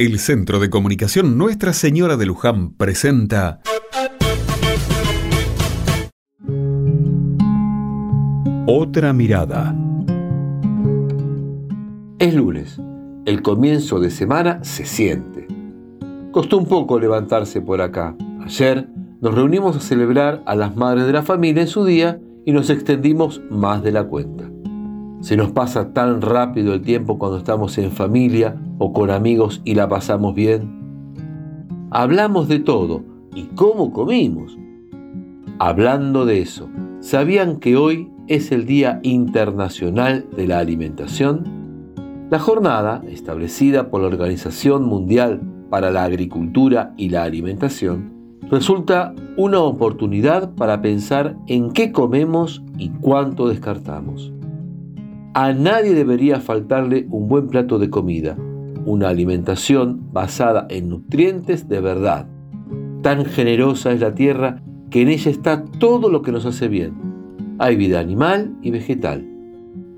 El Centro de Comunicación Nuestra Señora de Luján presenta Otra mirada. Es lunes. El comienzo de semana se siente. Costó un poco levantarse por acá. Ayer nos reunimos a celebrar a las madres de la familia en su día y nos extendimos más de la cuenta. Se nos pasa tan rápido el tiempo cuando estamos en familia o con amigos y la pasamos bien. Hablamos de todo y cómo comimos. Hablando de eso, ¿sabían que hoy es el Día Internacional de la Alimentación? La jornada, establecida por la Organización Mundial para la Agricultura y la Alimentación, resulta una oportunidad para pensar en qué comemos y cuánto descartamos. A nadie debería faltarle un buen plato de comida, una alimentación basada en nutrientes de verdad. Tan generosa es la tierra que en ella está todo lo que nos hace bien. Hay vida animal y vegetal.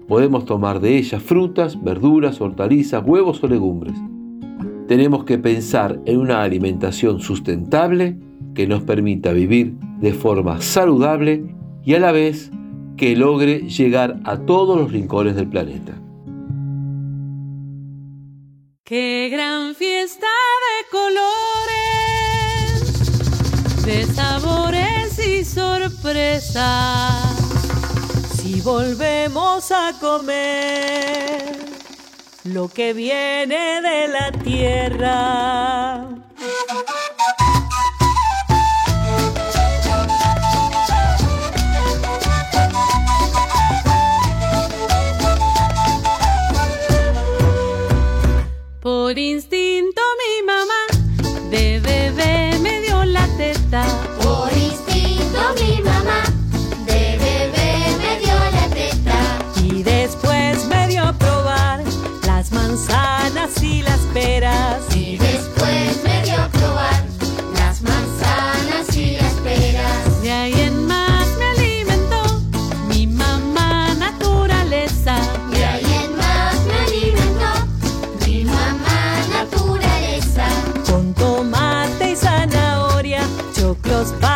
Podemos tomar de ella frutas, verduras, hortalizas, huevos o legumbres. Tenemos que pensar en una alimentación sustentable que nos permita vivir de forma saludable y a la vez que logre llegar a todos los rincones del planeta. Qué gran fiesta de colores, de sabores y sorpresas. Si volvemos a comer lo que viene de la tierra. Choclos,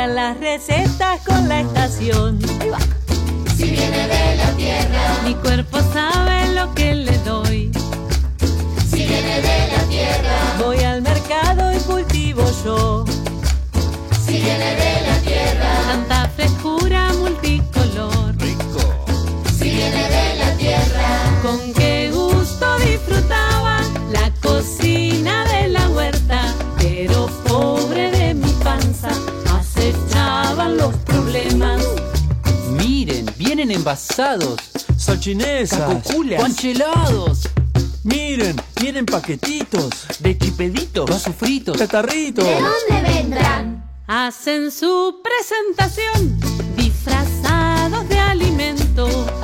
Cambian las recetas con la estación. Si viene de la tierra, Mi cuerpo sabe lo que le envasados, Salchinesas, cacoculas, panchelados, miren, vienen paquetitos, de chipeditos, vasos fritos, catarritos. ¿De dónde vendrán? Hacen su presentación disfrazados de alimento.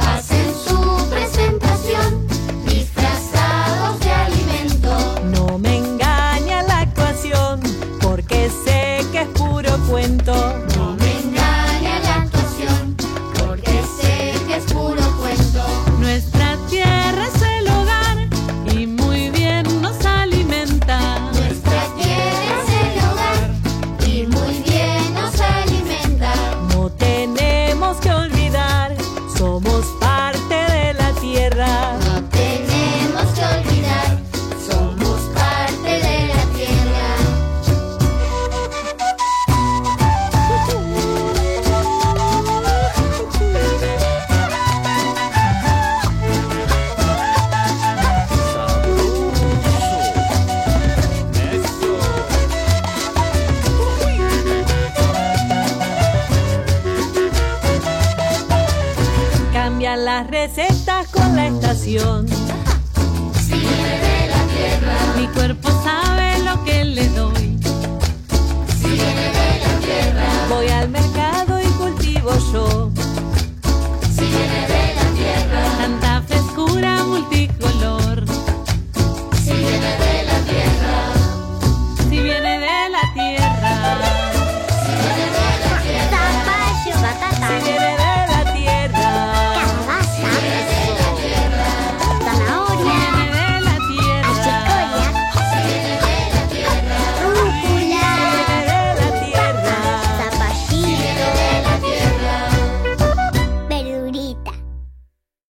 Las recetas con la estación.